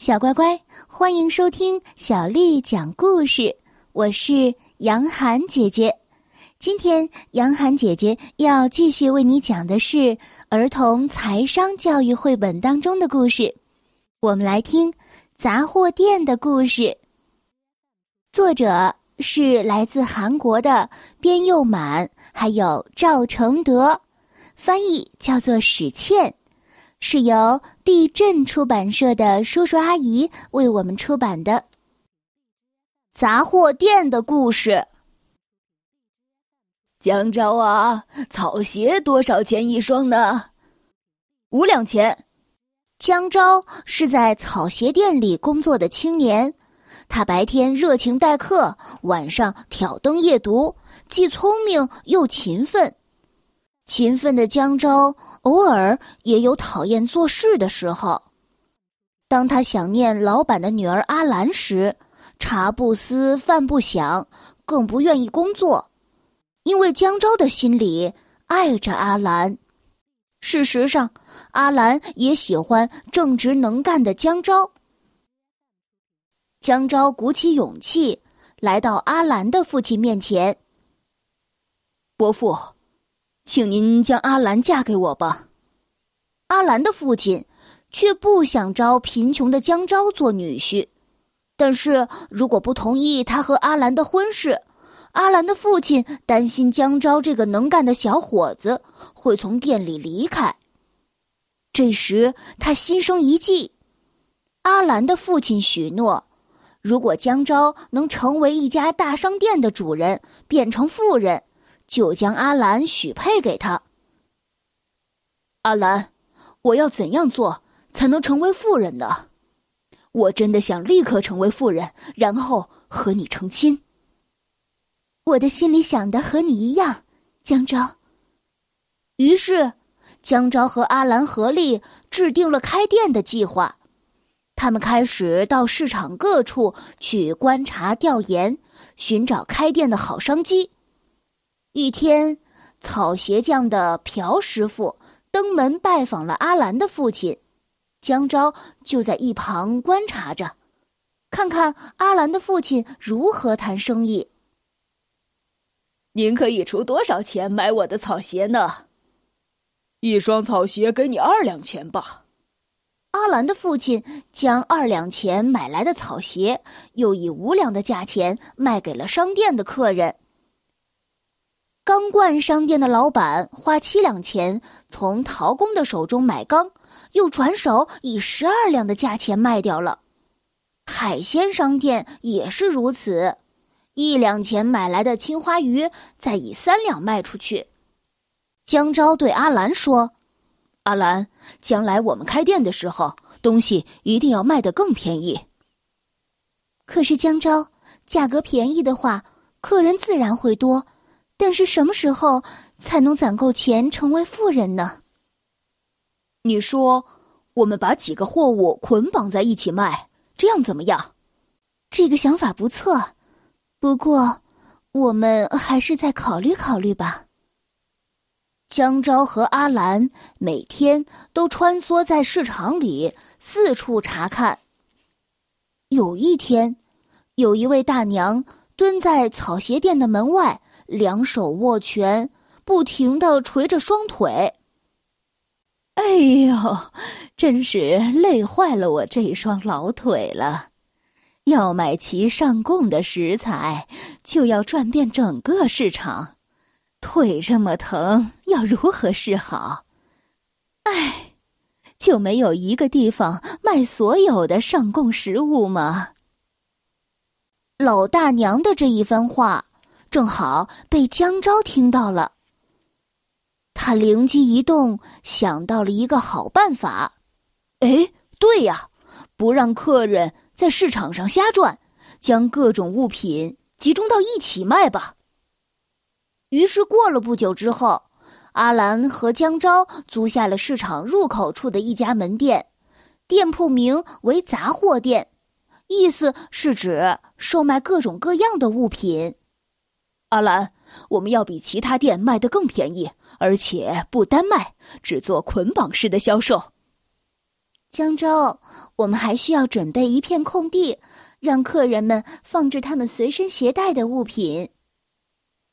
小乖乖，欢迎收听小丽讲故事。我是杨涵姐姐，今天杨涵姐姐要继续为你讲的是儿童财商教育绘本当中的故事。我们来听《杂货店的故事》，作者是来自韩国的边佑满，还有赵承德，翻译叫做史倩。是由地震出版社的叔叔阿姨为我们出版的《杂货店的故事》。江昭啊，草鞋多少钱一双呢？五两钱。江昭是在草鞋店里工作的青年，他白天热情待客，晚上挑灯夜读，既聪明又勤奋。勤奋的江昭。偶尔也有讨厌做事的时候。当他想念老板的女儿阿兰时，茶不思饭不想，更不愿意工作，因为江昭的心里爱着阿兰。事实上，阿兰也喜欢正直能干的江昭。江昭鼓起勇气来到阿兰的父亲面前：“伯父。”请您将阿兰嫁给我吧。阿兰的父亲却不想招贫穷的江昭做女婿，但是如果不同意他和阿兰的婚事，阿兰的父亲担心江昭这个能干的小伙子会从店里离开。这时他心生一计，阿兰的父亲许诺，如果江昭能成为一家大商店的主人，变成富人。就将阿兰许配给他。阿兰，我要怎样做才能成为富人呢？我真的想立刻成为富人，然后和你成亲。我的心里想的和你一样，江昭。于是，江昭和阿兰合力制定了开店的计划。他们开始到市场各处去观察、调研，寻找开店的好商机。一天，草鞋匠的朴师傅登门拜访了阿兰的父亲，江昭就在一旁观察着，看看阿兰的父亲如何谈生意。您可以出多少钱买我的草鞋呢？一双草鞋给你二两钱吧。阿兰的父亲将二两钱买来的草鞋，又以五两的价钱卖给了商店的客人。钢罐商店的老板花七两钱从陶工的手中买钢，又转手以十二两的价钱卖掉了。海鲜商店也是如此，一两钱买来的青花鱼，再以三两卖出去。江昭对阿兰说：“阿兰，将来我们开店的时候，东西一定要卖得更便宜。”可是江昭，价格便宜的话，客人自然会多。但是什么时候才能攒够钱成为富人呢？你说，我们把几个货物捆绑在一起卖，这样怎么样？这个想法不错，不过我们还是再考虑考虑吧。江昭和阿兰每天都穿梭在市场里，四处查看。有一天，有一位大娘蹲在草鞋店的门外。两手握拳，不停的捶着双腿。哎呦，真是累坏了我这双老腿了！要买齐上供的食材，就要转遍整个市场，腿这么疼，要如何是好？哎，就没有一个地方卖所有的上供食物吗？老大娘的这一番话。正好被江昭听到了，他灵机一动，想到了一个好办法。哎，对呀，不让客人在市场上瞎转，将各种物品集中到一起卖吧。于是过了不久之后，阿兰和江昭租下了市场入口处的一家门店，店铺名为“杂货店”，意思是指售卖各种各样的物品。阿兰，我们要比其他店卖得更便宜，而且不单卖，只做捆绑式的销售。江州，我们还需要准备一片空地，让客人们放置他们随身携带的物品。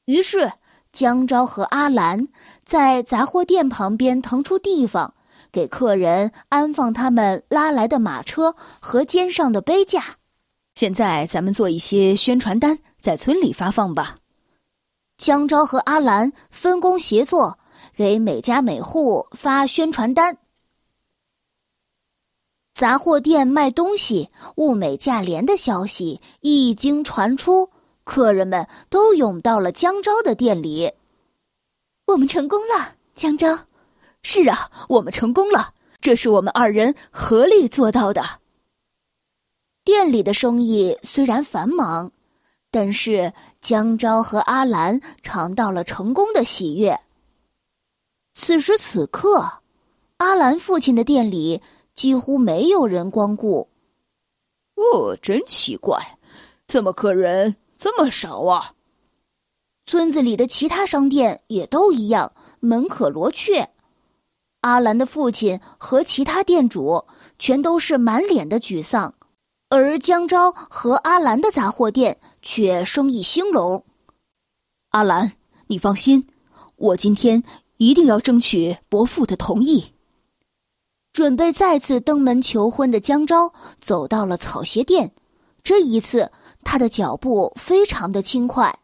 于是，江昭和阿兰在杂货店旁边腾出地方，给客人安放他们拉来的马车和肩上的背架。现在，咱们做一些宣传单，在村里发放吧。江昭和阿兰分工协作，给每家每户发宣传单。杂货店卖东西、物美价廉的消息一经传出，客人们都涌到了江昭的店里。我们成功了，江昭。是啊，我们成功了，这是我们二人合力做到的。店里的生意虽然繁忙，但是江昭和阿兰尝到了成功的喜悦。此时此刻，阿兰父亲的店里。几乎没有人光顾。哦，真奇怪，怎么客人这么少啊？村子里的其他商店也都一样，门可罗雀。阿兰的父亲和其他店主全都是满脸的沮丧，而江昭和阿兰的杂货店却生意兴隆。阿兰，你放心，我今天一定要争取伯父的同意。准备再次登门求婚的江昭走到了草鞋店，这一次他的脚步非常的轻快。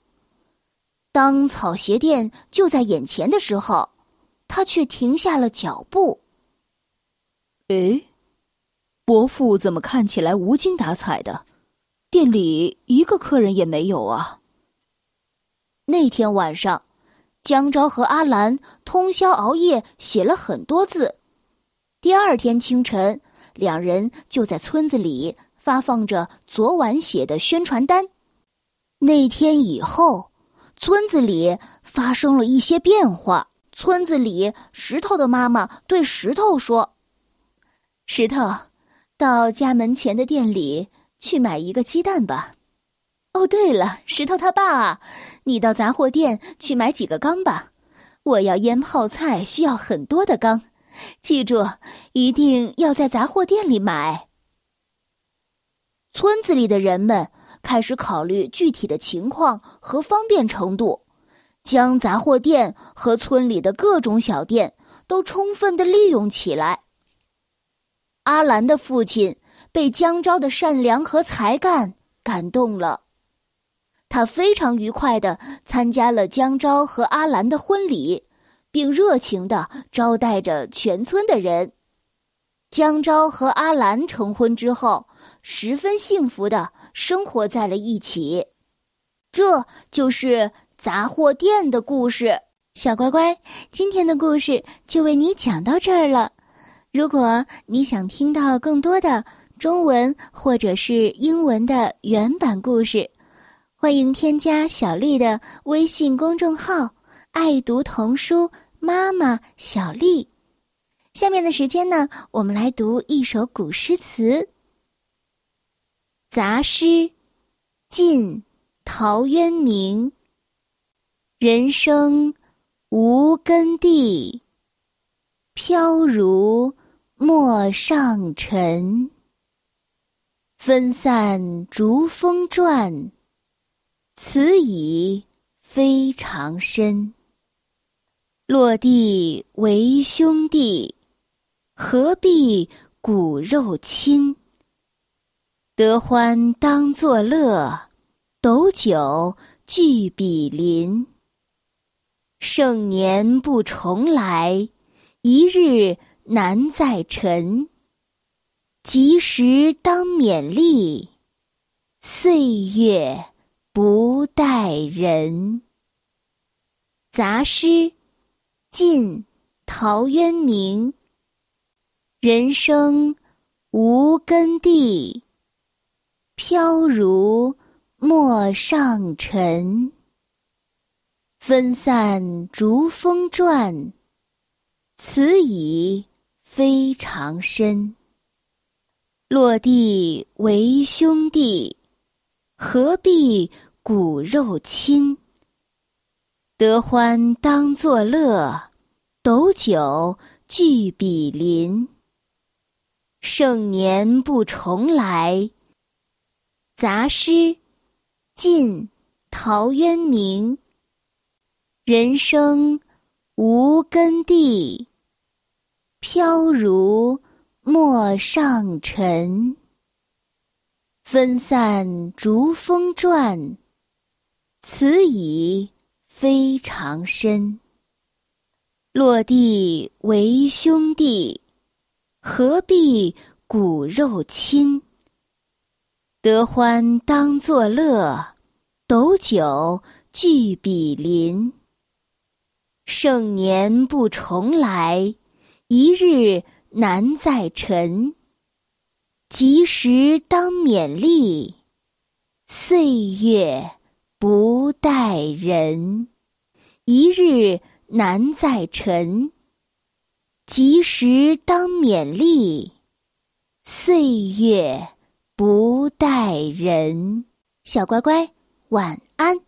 当草鞋店就在眼前的时候，他却停下了脚步。哎，伯父怎么看起来无精打采的？店里一个客人也没有啊。那天晚上，江昭和阿兰通宵熬夜写了很多字。第二天清晨，两人就在村子里发放着昨晚写的宣传单。那天以后，村子里发生了一些变化。村子里，石头的妈妈对石头说：“石头，到家门前的店里去买一个鸡蛋吧。哦，对了，石头他爸，你到杂货店去买几个缸吧。我要腌泡菜，需要很多的缸。”记住，一定要在杂货店里买。村子里的人们开始考虑具体的情况和方便程度，将杂货店和村里的各种小店都充分的利用起来。阿兰的父亲被江昭的善良和才干感动了，他非常愉快的参加了江昭和阿兰的婚礼。并热情的招待着全村的人。江昭和阿兰成婚之后，十分幸福的生活在了一起。这就是杂货店的故事。小乖乖，今天的故事就为你讲到这儿了。如果你想听到更多的中文或者是英文的原版故事，欢迎添加小丽的微信公众号“爱读童书”。妈妈小丽，下面的时间呢，我们来读一首古诗词《杂诗》，晋陶渊明。人生无根蒂，飘如陌上尘。分散逐风转，此已非常深。落地为兄弟，何必骨肉亲？得欢当作乐，斗酒俱比邻。盛年不重来，一日难再晨。及时当勉励，岁月不待人。杂诗。晋陶渊明。人生无根蒂，飘如陌上尘。分散逐风转，此已非常深。落地为兄弟，何必骨肉亲？得欢当作乐，斗酒俱比邻。盛年不重来。杂诗，晋，陶渊明。人生无根蒂，飘如陌上尘。分散逐风转，此已非常深。落地为兄弟。何必骨肉亲？得欢当作乐，斗酒聚比邻。盛年不重来，一日难再晨。及时当勉励，岁月不待人。一日难再晨。及时当勉励，岁月不待人。小乖乖，晚安。